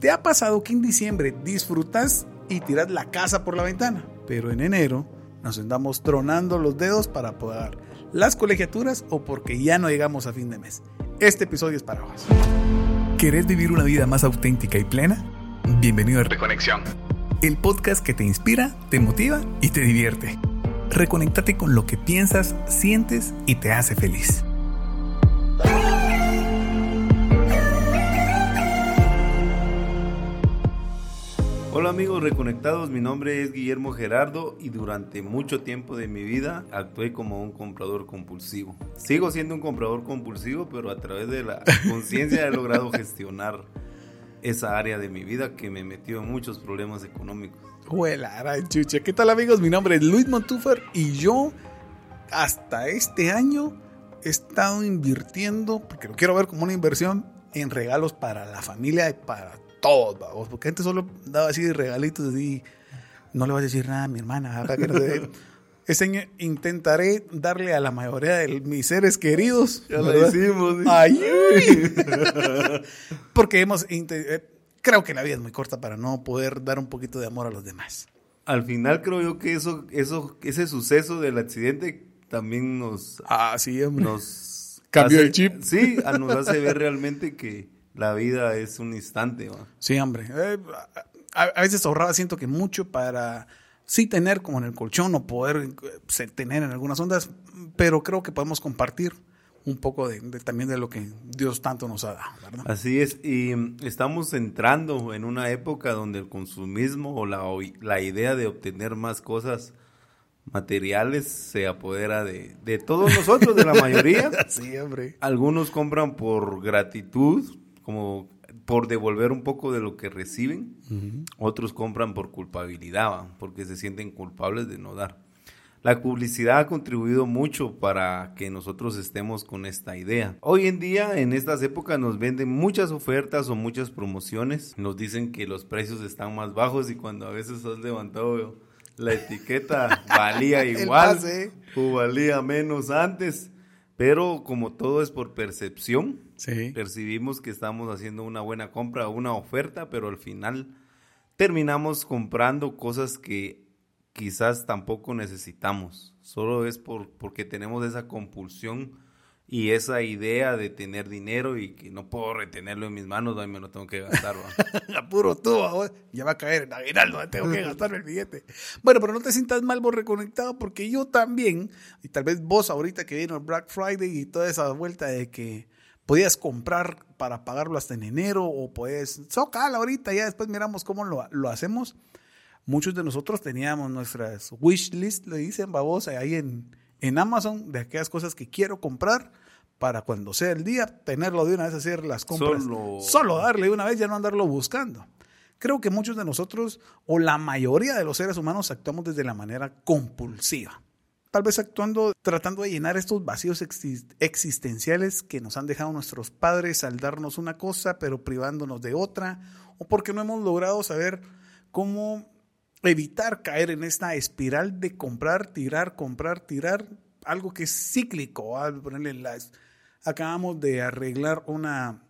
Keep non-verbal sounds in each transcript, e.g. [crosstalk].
¿Te ha pasado que en diciembre disfrutas y tiras la casa por la ventana? Pero en enero nos andamos tronando los dedos para pagar las colegiaturas o porque ya no llegamos a fin de mes. Este episodio es para vos. ¿Querés vivir una vida más auténtica y plena? Bienvenido a Reconexión, el podcast que te inspira, te motiva y te divierte. Reconectate con lo que piensas, sientes y te hace feliz. Hola amigos reconectados, mi nombre es Guillermo Gerardo y durante mucho tiempo de mi vida actué como un comprador compulsivo. Sigo siendo un comprador compulsivo, pero a través de la [laughs] conciencia he logrado gestionar esa área de mi vida que me metió en muchos problemas económicos. Huela, chucha. ¿Qué tal amigos? Mi nombre es Luis Montúfar y yo hasta este año he estado invirtiendo, porque lo quiero ver como una inversión, en regalos para la familia y para todos, vamos, porque antes solo daba así regalitos así. No le vas a decir nada a mi hermana, que no [laughs] Este año intentaré darle a la mayoría de mis seres queridos. Ya lo decimos. Ay, [laughs] porque hemos. Eh, creo que la vida es muy corta para no poder dar un poquito de amor a los demás. Al final creo yo que eso, eso, ese suceso del accidente también nos. Ah, sí, Nos. Cambió el chip. Sí, nos hace ver realmente que la vida es un instante. Sí, hombre. Eh, a, veces ahorraba, siento que mucho para sí tener como en el colchón o poder eh, tener en algunas ondas, pero creo que podemos compartir un poco de, también de lo que Dios tanto nos ha dado, ¿verdad? Así es, y mm, estamos entrando en una época donde el consumismo o la, la idea de obtener más cosas materiales se apodera de, de todos nosotros, de la mayoría. [laughs] sí, hombre. Algunos compran por gratitud, como por devolver un poco de lo que reciben. Otros compran por culpabilidad, porque se sienten culpables de no dar. La publicidad ha contribuido mucho para que nosotros estemos con esta idea. Hoy en día, en estas épocas, nos venden muchas ofertas o muchas promociones. Nos dicen que los precios están más bajos y cuando a veces has levantado la etiqueta [laughs] valía igual o valía menos antes. Pero como todo es por percepción, percibimos que estamos haciendo una buena compra una oferta, pero al final terminamos comprando cosas que quizás tampoco necesitamos. Solo es por, porque tenemos esa compulsión y esa idea de tener dinero y que no puedo retenerlo en mis manos, y me lo tengo que gastar. Apuro [laughs] tú, ya va a caer en aguinaldo, tengo que gastarme el billete. Bueno, pero no te sientas mal vos reconectado porque yo también, y tal vez vos ahorita que vino el Black Friday y toda esa vuelta de que podías comprar para pagarlo hasta en enero o puedes, socal ahorita, ya después miramos cómo lo, lo hacemos. Muchos de nosotros teníamos nuestras wish list, le dicen babosa, ahí en en Amazon de aquellas cosas que quiero comprar para cuando sea el día, tenerlo de una vez, hacer las compras. Solo, darle de una vez, ya no andarlo buscando. Creo que muchos de nosotros, o la mayoría de los seres humanos, actuamos desde la manera compulsiva. Tal vez actuando, tratando de llenar estos vacíos existenciales que nos han dejado nuestros padres al darnos una cosa, pero privándonos de otra, o porque no hemos logrado saber cómo evitar caer en esta espiral de comprar, tirar, comprar, tirar, algo que es cíclico. Ponerle las, acabamos de arreglar una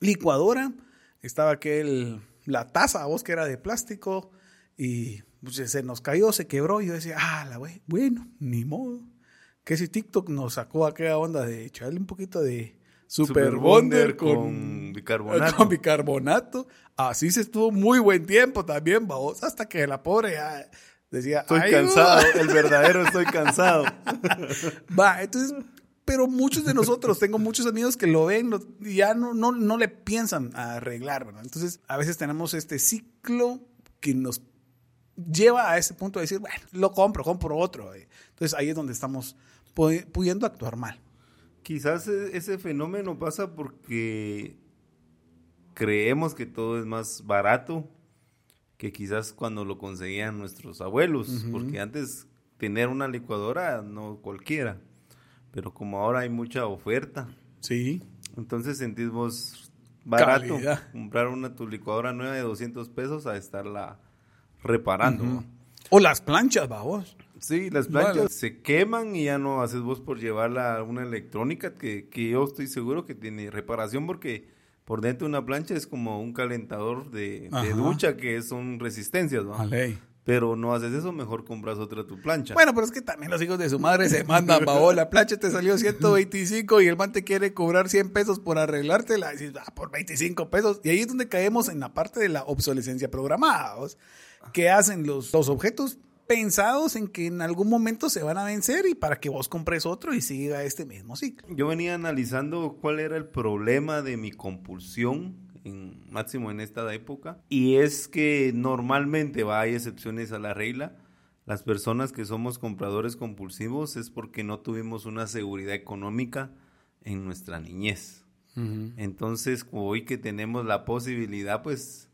licuadora, estaba aquel, la taza, vos que era de plástico, y pues, se nos cayó, se quebró, y yo decía, ah, la wey, bueno, ni modo. Que si TikTok nos sacó aquella onda de echarle un poquito de, Super, Bonder con, bicarbonato. con bicarbonato. Así se estuvo muy buen tiempo también, vamos, hasta que la pobre ya decía... Estoy cansado, el verdadero estoy cansado. [laughs] Va, entonces, pero muchos de nosotros, tengo muchos amigos que lo ven y ya no, no, no le piensan a arreglar, ¿verdad? Entonces, a veces tenemos este ciclo que nos lleva a ese punto de decir, bueno, lo compro, compro otro. Entonces ahí es donde estamos pudiendo actuar mal. Quizás e, ese fenómeno pasa porque creemos que todo es más barato que quizás cuando lo conseguían nuestros abuelos, porque antes tener una licuadora no cualquiera, pero como ahora hay mucha oferta, sí, entonces sentimos barato comprar una tu licuadora nueva de 200 pesos a estarla reparando. O las planchas, vamos. Sí, las planchas se queman y ya no haces vos por llevarla a una electrónica que, que yo estoy seguro que tiene reparación porque Por dentro de una plancha es como un calentador de, de ducha que son resistencias, ¿no? Pero no haces eso, mejor compras otra tu plancha. Bueno, pero es que también los hijos de su madre se mandan, pavo. La plancha te salió 125 y el man te quiere cobrar 100 pesos por arreglártela. Y dices, ah, por 25 pesos. Y ahí es donde caemos en la parte de la obsolescencia programada. ¿Qué hacen los, los objetos? pensados en que en algún momento se van a vencer y para que vos compres otro y siga este mismo ciclo. Yo venía analizando cuál era el problema de mi compulsión máximo en esta época. Y es que normalmente va, hay excepciones a la regla. Las personas que somos compradores compulsivos es porque no tuvimos una seguridad económica en nuestra niñez. Entonces, hoy que tenemos la posibilidad, pues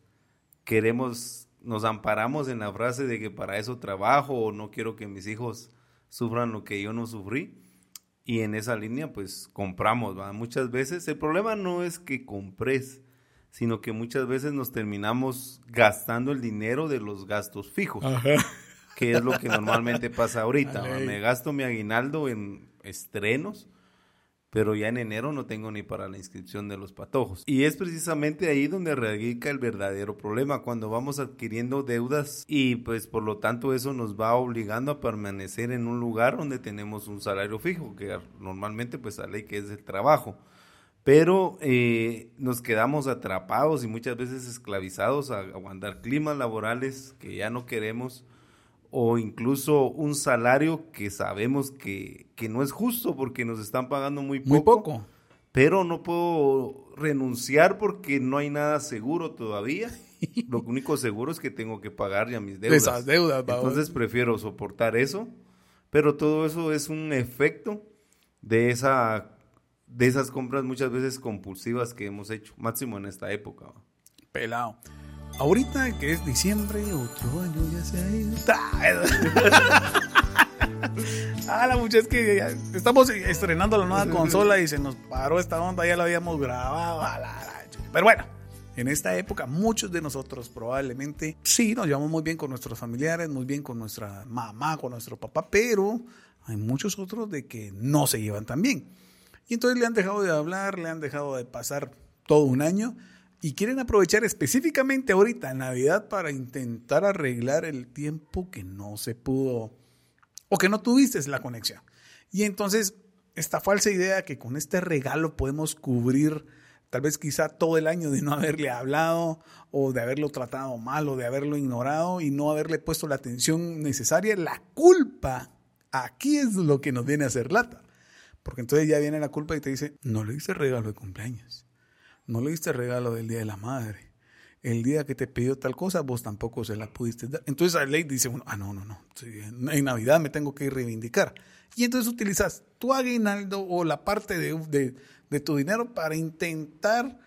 queremos, nos amparamos en la frase de que para eso trabajo o no quiero que mis hijos sufran lo que yo no sufrí. Y en esa línea, pues compramos, ¿va? Muchas veces el problema no es que compres, sino que muchas veces nos terminamos gastando el dinero de los gastos fijos, que es lo que normalmente pasa ahorita. Me gasto mi aguinaldo en estrenos, pero ya en enero no tengo ni para la inscripción de los patojos. Y es precisamente ahí donde radica el verdadero problema, cuando vamos adquiriendo deudas y pues por lo tanto eso nos va obligando a permanecer en un lugar donde tenemos un salario fijo, que normalmente pues la ley que es el trabajo pero eh, nos quedamos atrapados y muchas veces esclavizados a aguantar climas laborales que ya no queremos o incluso un salario que sabemos que, no es justo porque nos están pagando muy poco, muy poco. Pero no puedo renunciar porque no hay nada seguro todavía. [laughs] Lo único seguro es que tengo que pagar ya mis deudas. Esas deudas, Entonces prefiero soportar eso, pero todo eso es un efecto de esa de esas compras muchas veces compulsivas que hemos hecho, máximo en esta época. Pelado. Ahorita que es diciembre, otro año ya se ha ido. [laughs] ah, la muchacha es que estamos estrenando la nueva consola y se nos paró esta onda, ya la habíamos grabado. Pero bueno, en esta época muchos de nosotros probablemente sí nos llevamos muy bien con nuestros familiares, muy bien con nuestra mamá, con nuestro papá, pero hay muchos otros de que no se llevan tan bien. Y entonces le han dejado de hablar, le han dejado de pasar todo un año y quieren aprovechar específicamente ahorita Navidad para intentar arreglar el tiempo que no se pudo o que no tuviste la conexión. Y entonces esta falsa idea que con este regalo podemos cubrir tal vez quizá todo el año de no haberle hablado o de haberlo tratado mal o de haberlo ignorado y no haberle puesto la atención necesaria, la culpa aquí es lo que nos viene a hacer lata. Porque entonces ya viene la culpa y te dice, no le diste regalo de cumpleaños, no le diste regalo del Día de la Madre. El día que te pidió tal cosa, vos tampoco se la pudiste dar. Entonces la ley dice, ah, no, no, no, en Navidad me tengo que reivindicar. Y entonces utilizas tu aguinaldo o la parte de, de tu dinero para intentar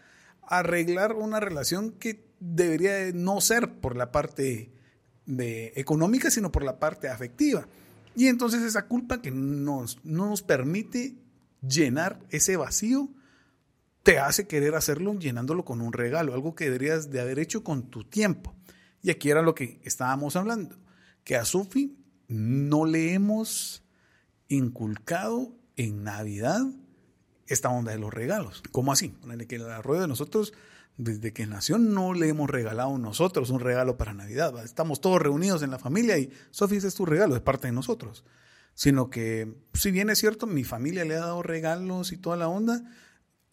arreglar una relación que debería no ser por la parte de económica, sino por la parte afectiva. Y entonces esa culpa que nos, no nos permite llenar ese vacío te hace querer hacerlo llenándolo con un regalo, algo que deberías de haber hecho con tu tiempo. Y aquí era lo que estábamos hablando, que a Sofi no le hemos inculcado en Navidad esta onda de los regalos. ¿Cómo así? Que el arroyo de nosotros desde que nació no le hemos regalado nosotros un regalo para Navidad. Estamos todos reunidos en la familia y Sofía, ese es tu regalo, es parte de nosotros. Sino que, si bien es cierto, mi familia le ha dado regalos y toda la onda,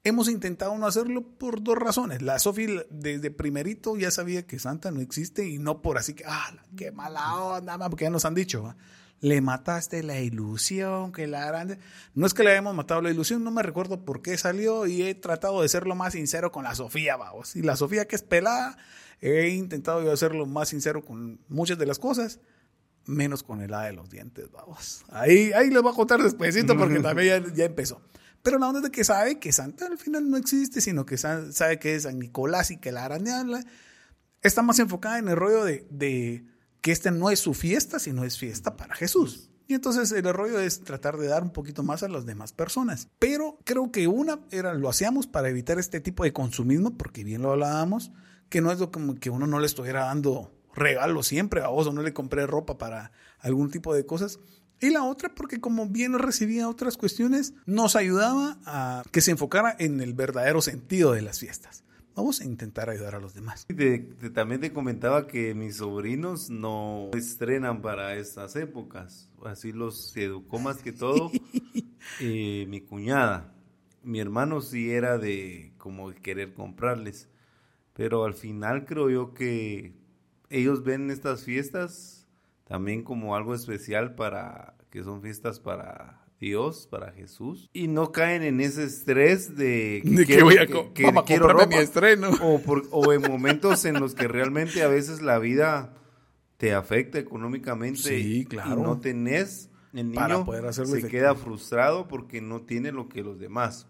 hemos intentado no hacerlo por dos razones. La Sofía desde primerito ya sabía que Santa no existe y no por así que, ah, qué mala onda, porque ya nos han dicho le mataste la ilusión, que la grande. No es que le hayamos matado la ilusión, no me recuerdo por qué salió y he tratado de ser lo más sincero con la Sofía, vamos. Y la Sofía que es pelada, he intentado yo ser lo más sincero con muchas de las cosas, menos con el A de los dientes, vamos. Ahí, ahí les voy a contar despuésito porque [laughs] también ya, empezó. Pero la onda es de que sabe que Santa al final no existe, sino que sabe que es San Nicolás y que la habla. Está más enfocada en el rollo de que esta no es su fiesta, sino es fiesta para Jesús. Y entonces el rollo es tratar de dar un poquito más a las demás personas. Pero creo que una era, lo hacíamos para evitar este tipo de consumismo, porque bien lo hablábamos, que no es lo como que uno no le estuviera dando regalos siempre a vos o no le compré ropa para algún tipo de cosas. Y la otra, porque como bien recibía otras cuestiones, nos ayudaba a que se enfocara en el verdadero sentido de las fiestas. vamos a intentar ayudar a los demás. también te comentaba que mis sobrinos no estrenan para estas épocas. Así los educó más que todo [laughs] eh, mi cuñada. Mi hermano sí era de como querer comprarles. Pero al final creo yo que ellos ven estas fiestas también como algo especial para que son fiestas para Dios, para Jesús, y no caen en ese estrés de que, [laughs] voy a, quiero ropa, mi estreno. O, o, en momentos en los que realmente a veces la vida te afecta económicamente y no tenés, el niño se queda frustrado porque no tiene lo que los demás.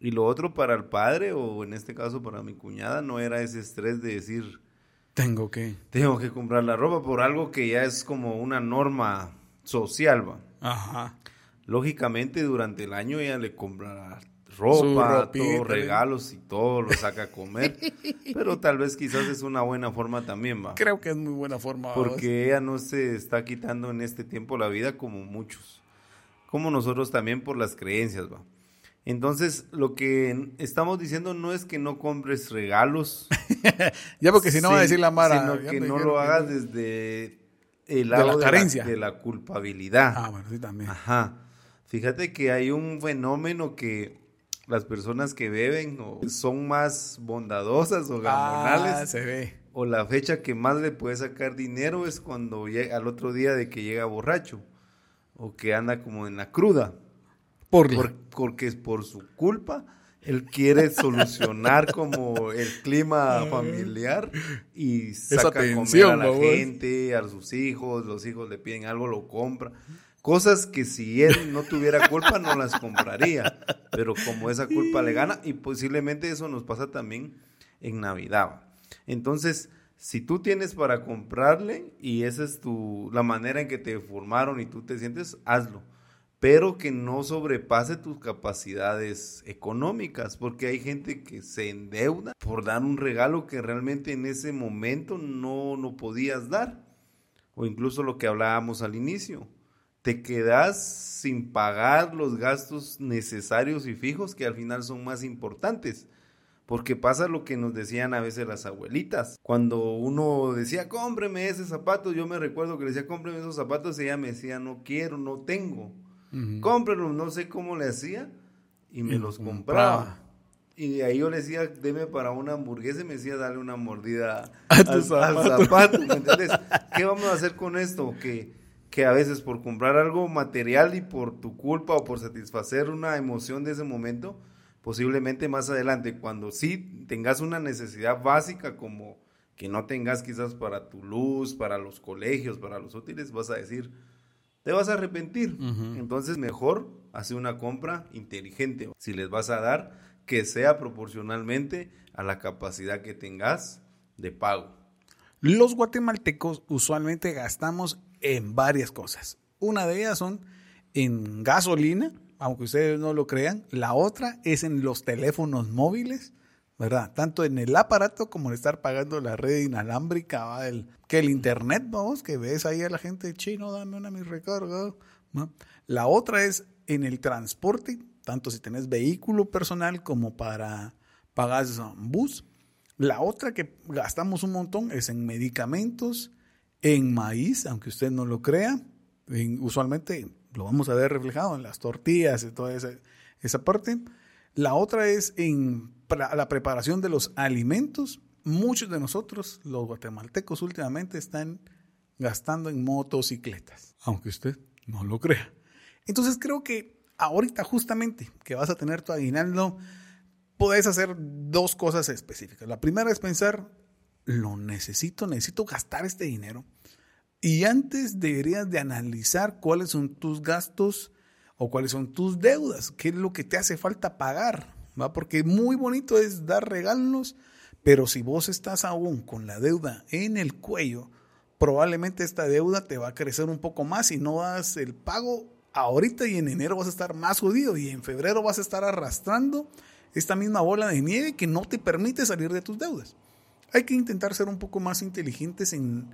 Y lo otro para el padre, o en este caso para mi cuñada, no era ese estrés de decir, tengo que. Tengo que comprar la ropa por algo que ya es como una norma social, va. Ajá lógicamente durante el año ella le compra ropa, todos regalos y todo, lo saca a comer. [laughs] pero tal vez quizás es una buena forma también, va. Creo que es muy buena forma. Porque ella no se está quitando en este tiempo la vida como muchos. Como nosotros también por las creencias, va. Entonces, lo que estamos diciendo no es que no compres regalos. [laughs] ya porque si no va a decir la Mara. Sino que no lo hagas desde el lado de la carencia. de la culpabilidad. Ah, bueno, sí también. Ajá Fíjate que hay un fenómeno que las personas que beben o son más bondadosas o gamonales. Ah, se ve. O la fecha que más le puede sacar dinero es cuando llega, al otro día de que llega borracho o que anda como en la cruda. Por, porque es por su culpa. Él quiere [laughs] solucionar como el clima familiar y saca a comer a la gente, a sus hijos, los hijos le piden algo, lo compra. Cosas que si él no tuviera culpa no las compraría, pero como esa culpa le gana y posiblemente eso nos pasa también en Navidad. Entonces, si tú tienes para comprarle y esa es tu la manera en que te formaron y tú te sientes, hazlo, pero que no sobrepase tus capacidades económicas, porque hay gente que se endeuda por dar un regalo que realmente en ese momento no no podías dar, o incluso lo que hablábamos al inicio te quedas sin pagar los gastos necesarios y fijos que al final son más importantes. Porque pasa lo que nos decían a veces las abuelitas. Cuando uno decía, cómpreme ese zapato, yo me recuerdo que le decía, cómpreme esos zapatos, y ella me decía, no quiero, no tengo. Uh no sé cómo le hacía, y me los compraba. Y de ahí yo le decía, deme para una hamburguesa, y me decía, dale una mordida [laughs] al, zapato. ¿me entiendes? ¿Qué vamos a hacer con esto? Que que a veces por comprar algo material y por tu culpa o por satisfacer una emoción de ese momento, posiblemente más adelante, cuando sí tengas una necesidad básica como que no tengas quizás para tu luz, para los colegios, para los útiles, vas a decir, te vas a arrepentir. Entonces mejor hacer una compra inteligente. Si les vas a dar, que sea proporcionalmente a la capacidad que tengas de pago. Los guatemaltecos usualmente gastamos en varias cosas. Una de ellas son en gasolina, aunque ustedes no lo crean. La otra es en los teléfonos móviles, ¿verdad? Tanto en el aparato como en estar pagando la red inalámbrica, que el internet, vamos, que ves ahí a la gente chino, dame una mi recarga. La otra es en el transporte, tanto si tenés vehículo personal como para pagar bus. La otra que gastamos un montón es en medicamentos, en maíz, aunque usted no lo crea. usualmente lo vamos a ver reflejado en las tortillas y toda esa, esa parte. La otra es en la preparación de los alimentos. Muchos de nosotros, los guatemaltecos, últimamente están gastando en motocicletas, aunque usted no lo crea. Entonces creo que ahorita justamente que vas a tener tu aguinaldo, puedes hacer dos cosas específicas. La primera es pensar, lo necesito, necesito gastar este dinero. Y antes deberías de analizar cuáles son tus gastos o cuáles son tus deudas, qué es lo que te hace falta pagar, ¿va? Porque muy bonito es dar regalos, pero si vos estás aún con la deuda en el cuello, probablemente esta deuda te va a crecer un poco más y no das el pago ahorita y en enero vas a estar más jodido y en febrero vas a estar arrastrando esta misma bola de nieve que no te permite salir de tus deudas hay que intentar ser un poco más inteligentes en,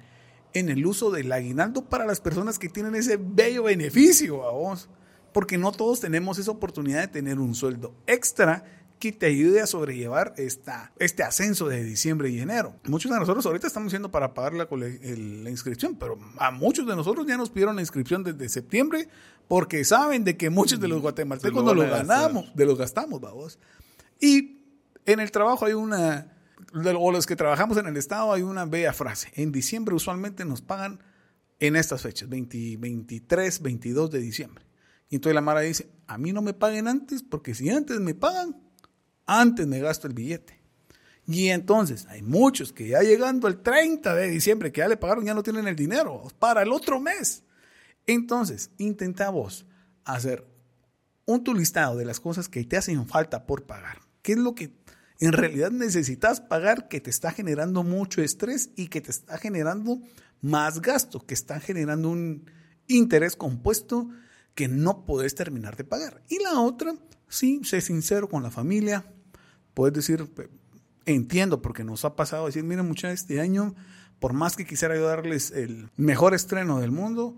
el uso del aguinaldo para las personas que tienen ese bello beneficio, vos. Porque no todos tenemos esa oportunidad de tener un sueldo extra que te ayude a sobrellevar esta, este ascenso de diciembre y enero. Muchos de nosotros ahorita estamos haciendo para pagar la, la inscripción, pero a muchos de nosotros ya nos pidieron la inscripción desde septiembre porque saben de que muchos de los guatemaltecos no los ganamos, de los gastamos, vamos. Y en el trabajo hay una, o los que trabajamos en el Estado hay una bella frase. En diciembre usualmente nos pagan en estas fechas, 23, 22 de diciembre. Y entonces la Mara dice, a mí no me paguen antes, porque si antes me pagan, antes me gasto el billete. Y entonces hay muchos que ya llegando el 30 de diciembre, que ya le pagaron, ya no tienen el dinero para el otro mes. Entonces, intenta vos hacer un tu listado de las cosas que te hacen falta por pagar. ¿Qué es lo que en realidad necesitas pagar que te está generando mucho estrés y que te está generando más gasto, que está generando un interés compuesto que no puedes terminar de pagar. Y la otra, sí, sé sincero con la familia. Puedes decir, entiendo, porque nos ha pasado decir, miren muchachos, este año, por más que quisiera ayudarles el mejor estreno del mundo,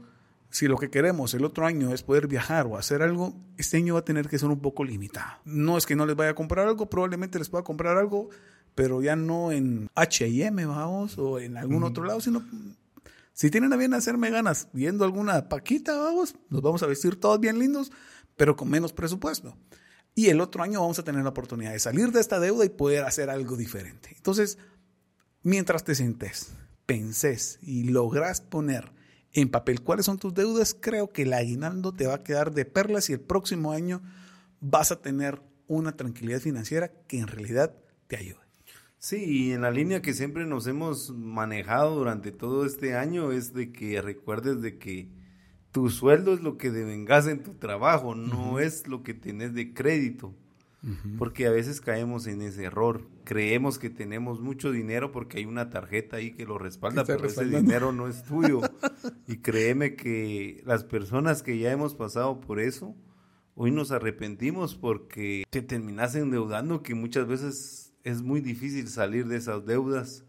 si lo que queremos el otro año es poder viajar o hacer algo, este año va a tener que ser un poco limitado. No es que no les vaya a comprar algo, probablemente les pueda comprar algo, pero ya no en H&M, vamos, o en algún otro lado, sino si tienen a bien hacerme ganas viendo alguna paquita, vamos, nos vamos a vestir todos bien lindos, pero con menos presupuesto. Y el otro año vamos a tener la oportunidad de salir de esta deuda y poder hacer algo diferente. Entonces, mientras te sientes, pensés y logras poner en papel cuáles son tus deudas, creo que el aguinaldo te va a quedar de perlas y el próximo año vas a tener una tranquilidad financiera que en realidad te ayude. Sí, y en la línea que siempre nos hemos manejado durante todo este año es de que recuerdes de que tu sueldo es lo que devengas en tu trabajo, no es lo que tienes de crédito. Porque a veces caemos en ese error. Creemos que tenemos mucho dinero porque hay una tarjeta ahí que lo respalda, pero ese dinero no es tuyo. [laughs] y créeme que las personas que ya hemos pasado por eso, hoy nos arrepentimos porque te terminas endeudando que muchas veces es muy difícil salir de esas deudas.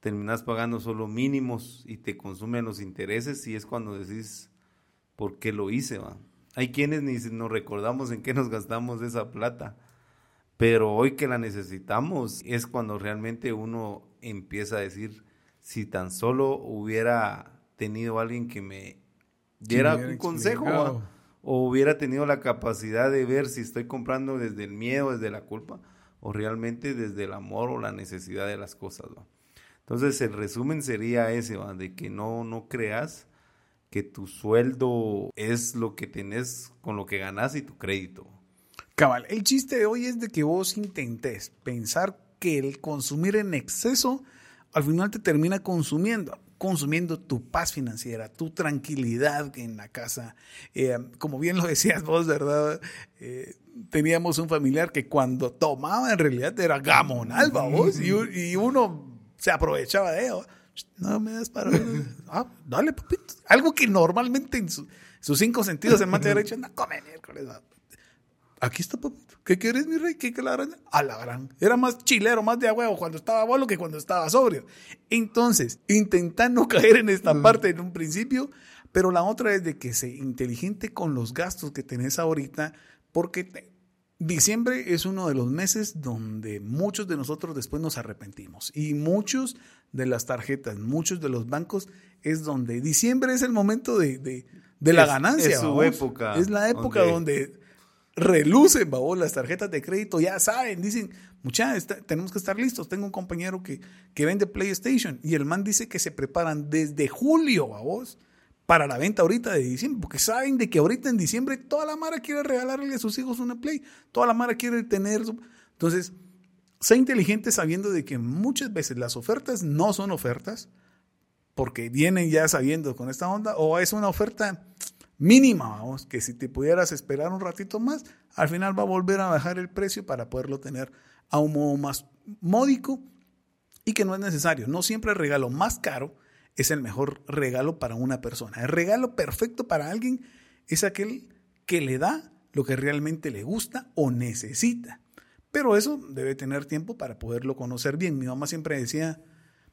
Terminas pagando solo mínimos y te consumen los intereses y es cuando decís, ¿por qué lo hice? Va? Hay quienes ni nos recordamos en qué nos gastamos esa plata, pero hoy que la necesitamos es cuando realmente uno empieza a decir, si tan solo hubiera tenido alguien que me diera un consejo o hubiera tenido la capacidad de ver si estoy comprando desde el miedo, desde la culpa, o realmente desde el amor o la necesidad de las cosas. Entonces el resumen sería ese, de que no, no creas que tu sueldo es lo que tenés con lo que ganas y tu crédito. Cabal, el chiste de hoy es de que vos intentes pensar que el consumir en exceso al final te termina consumiendo consumiendo tu paz financiera, tu tranquilidad en la casa. Eh, como bien lo decías vos, ¿verdad? Eh, teníamos un familiar que cuando tomaba en realidad era gamonal, vos, y, uno se aprovechaba de ello. No me das para... [laughs] ah, dale, papito. Algo que normalmente en sus cinco sentidos en materia [laughs] derecha, no, come miércoles. Aquí está, papito. ¿Qué quieres, mi rey? ¿Qué, qué la gran? A la gran. Era más chilero, más de huevo cuando estaba bolo que cuando estaba sobrio. Entonces, intentar no [laughs] caer en esta mm. parte en un principio, pero la otra es de que sea inteligente con los gastos que tenés ahorita, porque diciembre es uno de los meses donde muchos de nosotros después nos arrepentimos. Y muchos de las tarjetas, muchos de los bancos, es donde diciembre es el momento de, de, la ganancia. Es su época. Es la época donde relucen, babos, las tarjetas de crédito, ya saben, dicen, muchachos, tenemos que estar listos. Tengo un compañero que, que vende PlayStation y el man dice que se preparan desde julio, babos, para la venta ahorita de diciembre, porque saben de que ahorita en diciembre toda la mara quiere regalarle a sus hijos una Play, toda la mara quiere tener... Entonces, sé inteligente sabiendo de que muchas veces las ofertas no son ofertas, porque vienen ya sabiendo con esta onda, o es una oferta mínima, vamos, que si te pudieras esperar un ratito más, al final va a volver a bajar el precio para poderlo tener a un modo más módico y que no es necesario. No siempre el regalo más caro es el mejor regalo para una persona. El regalo perfecto para alguien es aquel que le da lo que realmente le gusta o necesita. Pero eso debe tener tiempo para poderlo conocer bien. Mi mamá siempre decía,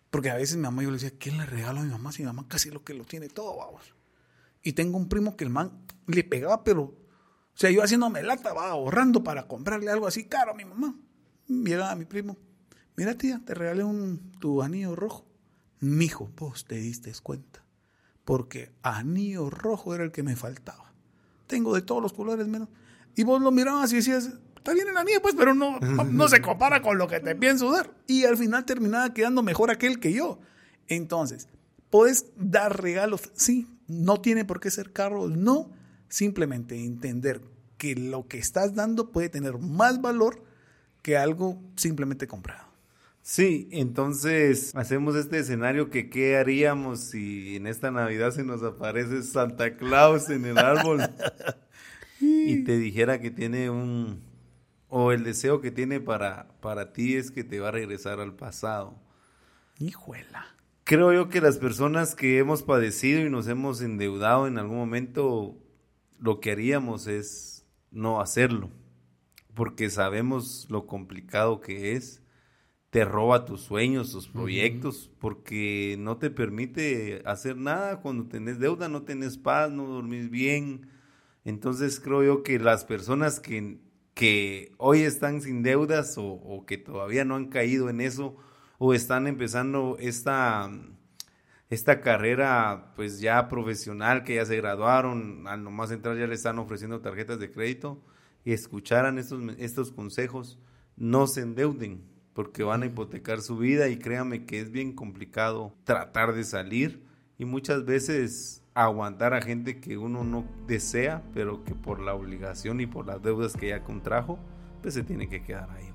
porque a veces mi mamá yo le decía, ¿qué le regalo a mi mamá? Si mi mamá casi lo que lo tiene todo, vamos. Y tengo un primo que el man le pegaba, pero O sea, yo haciéndome lata, va ahorrando para comprarle algo así caro a mi mamá. Llegaba mi primo. Mira, tía, te regalé un, tu anillo rojo. Mijo, vos te diste cuenta. Porque anillo rojo era el que me faltaba. Tengo de todos los colores menos. Y vos lo mirabas y decías, está bien el anillo, pues, pero no, no, se compara con lo que te pienso dar. Y al final terminaba quedando mejor aquel que yo. Entonces, puedes dar regalos, sí, no tiene por qué ser caro, no, simplemente entender que lo que estás dando puede tener más valor que algo simplemente comprado. Sí, entonces hacemos este escenario que qué haríamos si en esta Navidad se nos aparece Santa Claus en el árbol [laughs] y te dijera que tiene un o el deseo que tiene para para ti es que te va a regresar al pasado. Hijuela. Creo yo que las personas que hemos padecido y nos hemos endeudado en algún momento lo que haríamos es no hacerlo, porque sabemos lo complicado que es te roba tus sueños, tus proyectos, porque no te permite hacer nada. Cuando tenés deuda, no tenés paz, no dormís bien. Entonces creo yo que las personas que, que hoy están sin deudas o, que todavía no han caído en eso o están empezando esta, esta carrera pues ya profesional que ya se graduaron, al nomás entrar ya le están ofreciendo tarjetas de crédito y escucharan estos, estos consejos, no se endeuden porque van a hipotecar su vida y créame que es bien complicado tratar de salir y muchas veces aguantar a gente que uno no desea, pero que por la obligación y por las deudas que ya contrajo, pues se tiene que quedar ahí.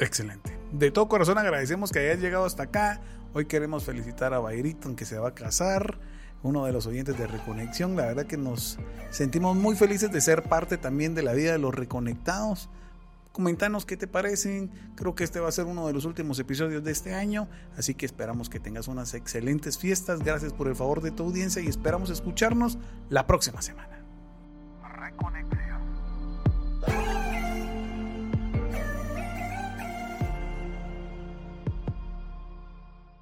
Excelente. De todo corazón agradecemos que hayas llegado hasta acá. Hoy queremos felicitar a Bayriton que se va a casar, uno de los oyentes de Reconexión. La verdad que nos sentimos muy felices de ser parte también de la vida de los reconectados. Comentanos qué te parecen. Creo que este va a ser uno de los últimos episodios de este año. Así que esperamos que tengas unas excelentes fiestas. Gracias por el favor de tu audiencia y esperamos escucharnos la próxima semana.